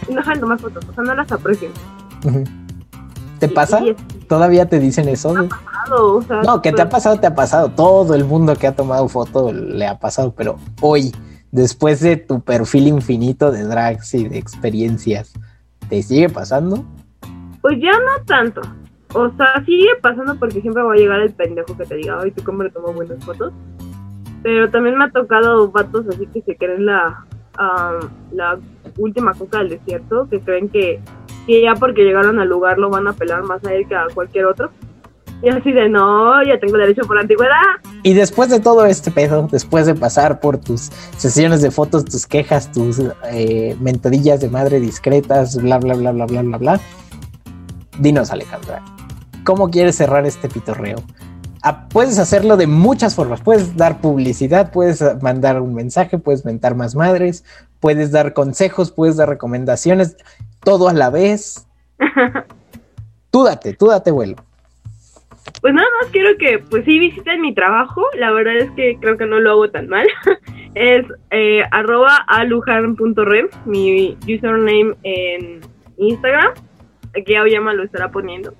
y no dejan tomar fotos, o sea, no las aprecian. ¿Te pasa? ¿Todavía te dicen eso? Pasado, o sea, no, que te ha pues pasado, te ha pasado. Todo el mundo que ha tomado foto le ha pasado, pero hoy, después de tu perfil infinito de drags y de experiencias, ¿te sigue pasando? Pues ya no tanto. O sea, sigue pasando porque siempre va a llegar el pendejo que te diga, ay, tú cómo le tomo buenas fotos. Pero también me ha tocado vatos así que se creen la, la última coca del desierto, que creen que, que, ya porque llegaron al lugar lo van a pelar más a él que a cualquier otro. Y así de, no, ya tengo derecho por antigüedad. Y después de todo este pedo, después de pasar por tus sesiones de fotos, tus quejas, tus eh, mentadillas de madre discretas, bla, bla, bla, bla, bla, bla, bla, dinos, Alejandra, ¿Cómo quieres cerrar este pitorreo? Ah, puedes hacerlo de muchas formas. Puedes dar publicidad, puedes mandar un mensaje, puedes mentar más madres, puedes dar consejos, puedes dar recomendaciones, todo a la vez. tú date, tú date vuelo. Pues nada más quiero que, pues sí, visiten mi trabajo. La verdad es que creo que no lo hago tan mal. es eh, arroba alujan.rem, mi username en Instagram. Aquí ya lo estará poniendo.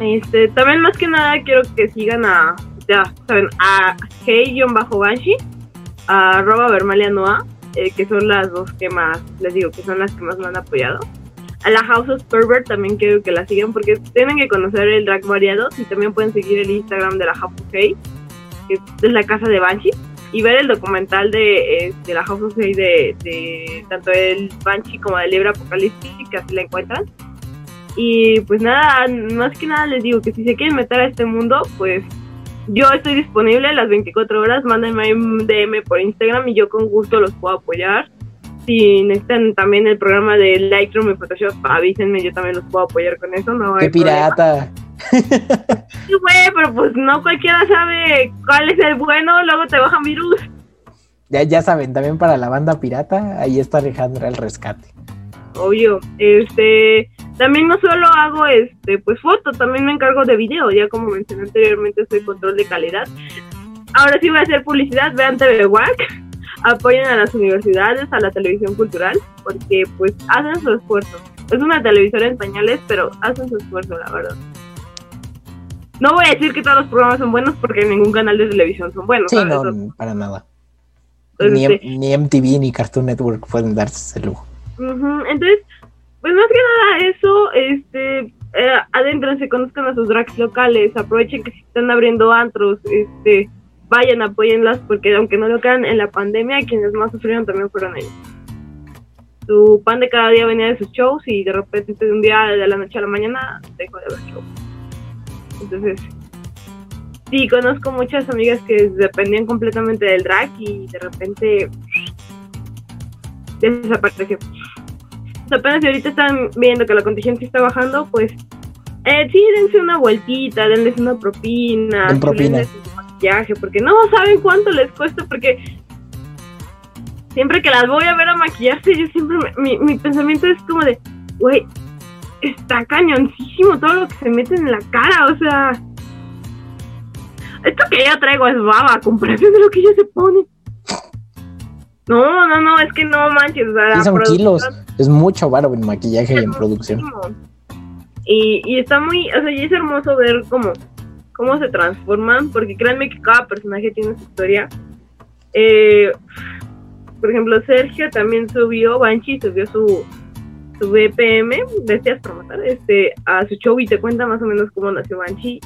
Este, también más que nada quiero que sigan a, ya saben, a Hey-Banshee, a arroba Vermalia Noa, eh, que son las dos que más, les digo, que son las que más me han apoyado. A la House of Pervert también quiero que la sigan porque tienen que conocer el drag variado y también pueden seguir el Instagram de la House of Hey, que es la casa de Banshee, y ver el documental de, de la House of Hey de, de tanto el Banshee como del libro Apocalipsis, que así la encuentran y pues nada, más que nada les digo que si se quieren meter a este mundo, pues yo estoy disponible las 24 horas, mándenme un DM por Instagram y yo con gusto los puedo apoyar. Si necesitan también el programa de Lightroom y Photoshop, avísenme, yo también los puedo apoyar con eso. No ¡Qué pirata! Sí, güey, pero pues no cualquiera sabe cuál es el bueno, luego te bajan virus. Ya, ya saben, también para la banda pirata, ahí está Alejandra el rescate. Obvio, este, también no solo hago este pues fotos, también me encargo de video, ya como mencioné anteriormente soy control de calidad. Ahora sí voy a hacer publicidad, vean TV WAC, apoyen a las universidades, a la televisión cultural, porque pues hacen su esfuerzo. Es una televisora en pañales, pero hacen su esfuerzo, la verdad. No voy a decir que todos los programas son buenos porque ningún canal de televisión son buenos. Sí, no, para nada. ni, este ni, MTV ni Cartoon Network pueden darse ese lujo. Entonces, pues más que nada eso, este, eh, adentro se conozcan a sus drags locales, aprovechen que se están abriendo antros, este, vayan, apóyenlas, porque aunque no lo crean, en la pandemia quienes más sufrieron también fueron ellos. Su pan de cada día venía de sus shows y de repente de un día de la noche a la mañana dejó de haber shows. Entonces, sí, conozco muchas amigas que dependían completamente del drag y de repente desapareció apenas ahorita están viendo que la contingencia está bajando, pues eh, sí, dense una vueltita, denles una propina, Den propina. maquillaje, porque no saben cuánto les cuesta, porque siempre que las voy a ver a maquillarse, yo siempre, mi, mi pensamiento es como de, güey, está cañoncísimo todo lo que se mete en la cara, o sea, esto que yo traigo es baba comparación de lo que ellos se ponen. No, no, no, es que no manches. O son kilos. Es mucho varo en maquillaje y en producción. Y, y está muy, o sea, y es hermoso ver cómo, cómo se transforman, porque créanme que cada personaje tiene su historia. Eh, por ejemplo, Sergio también subió, Banshee subió su, su BPM, Bestias por Matar, este, a su show y te cuenta más o menos cómo nació Banshee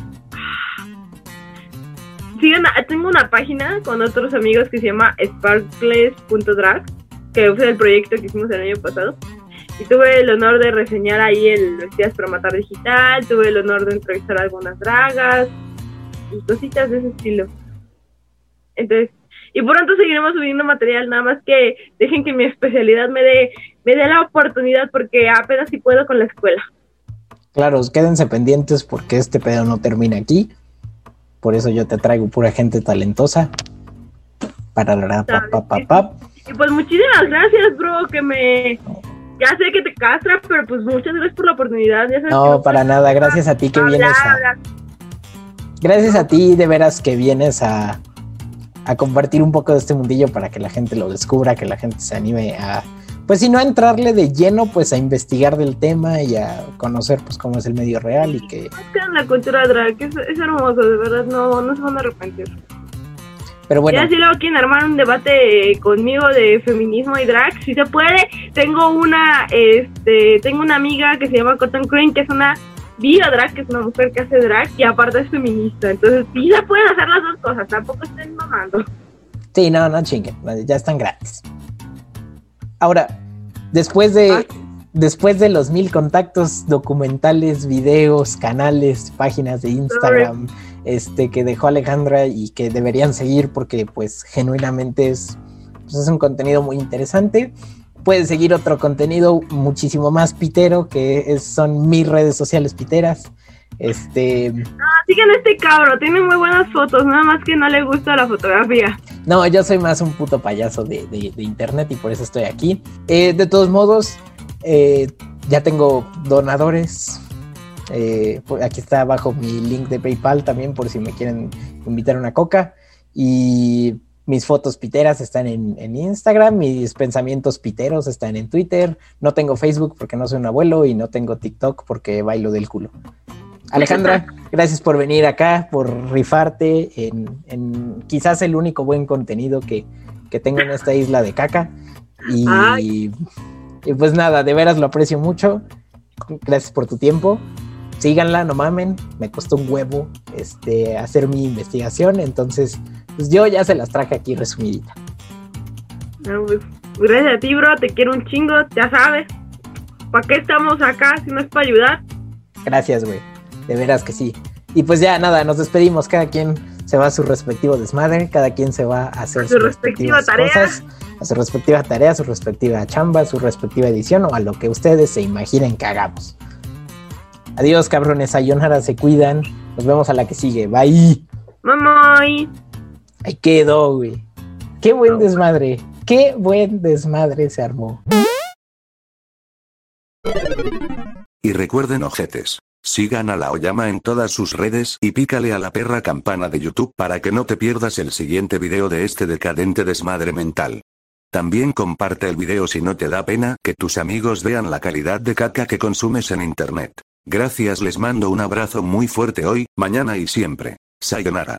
tengo una página con otros amigos que se llama sparkles.drag, que fue el proyecto que hicimos el año pasado. Y tuve el honor de reseñar ahí el Vestidas para Matar Digital, tuve el honor de entrevistar algunas dragas. pues, cositas de ese estilo. Entonces, y pronto seguiremos subiendo material, nada más que dejen que mi especialidad me dé, me dé la oportunidad porque apenas si puedo con la escuela. Claro, quédense pendientes porque este pedo no termina aquí. Por eso yo te traigo pura gente talentosa. Para la pa, pa, pa, Y pues muchísimas gracias, bro, que me ya sé que te castras, pero pues muchas gracias por la oportunidad. no, para nada, gracias a ti que vienes a... Gracias a ti, de veras, que vienes a, a compartir un poco de este mundillo para que la gente lo descubra, que la gente se anime a, pues si no entrarle de lleno, pues a investigar del tema y a conocer pues cómo es el medio real y que... Es la cultura drag, es, es hermoso, de verdad, no, no se van a arrepentir. Pero bueno. Ya si luego quieren armar un debate conmigo de feminismo y drag, si se puede. Tengo una, este, tengo una amiga que se llama Cotton Crane, que es una bio drag, que es una mujer que hace drag y aparte es feminista. Entonces sí se pueden hacer las dos cosas, tampoco estén mamando. Sí, no, no chinguen, ya están gratis. Ahora, después de, ah. después de los mil contactos, documentales, videos, canales, páginas de Instagram, este, que dejó Alejandra y que deberían seguir porque pues genuinamente es, pues, es un contenido muy interesante. Puedes seguir otro contenido muchísimo más pitero que son mis redes sociales piteras. Este. Ah, sigan este cabro, tiene muy buenas fotos, nada más que no le gusta la fotografía. No, yo soy más un puto payaso de, internet y por eso estoy aquí. Eh, de todos modos, eh, ya tengo donadores. Eh, aquí está abajo mi link de PayPal también por si me quieren invitar una coca. Y mis fotos piteras están en, en, Instagram, mis pensamientos piteros están en Twitter. No tengo Facebook porque no soy un abuelo y no tengo TikTok porque bailo del culo. Alejandra, gracias por venir acá, por rifarte en, quizás el único buen contenido que, tengo en esta isla de caca. Y, y, pues nada, de veras lo aprecio mucho. Gracias por tu tiempo. Síganla, no mamen. Me costó un huevo este, hacer mi investigación. Entonces, pues yo ya se las traje aquí resumidita. Pues, gracias a ti, bro. Te quiero un chingo, ya sabes. ¿Para qué estamos acá si no es para ayudar? Gracias, güey. De veras que sí. Y pues ya nada, nos despedimos. Cada quien se va a su respectivo desmadre, cada quien se va a hacer su sus respectiva tarea. Cosas, a su respectiva tarea, su respectiva chamba, su respectiva edición o a lo que ustedes se imaginen que hagamos. Adiós, cabrones. Sayonara, se cuidan. Nos vemos a la que sigue. Bye. Mamá. Ahí quedó, güey. Qué buen desmadre. Qué buen desmadre se armó. Y recuerden, ojetes. Sigan a la Oyama en todas sus redes y pícale a la perra campana de YouTube para que no te pierdas el siguiente video de este decadente desmadre mental. También comparte el video si no te da pena que tus amigos vean la calidad de caca que consumes en internet. Gracias, les mando un abrazo muy fuerte hoy, mañana y siempre. Sayonara.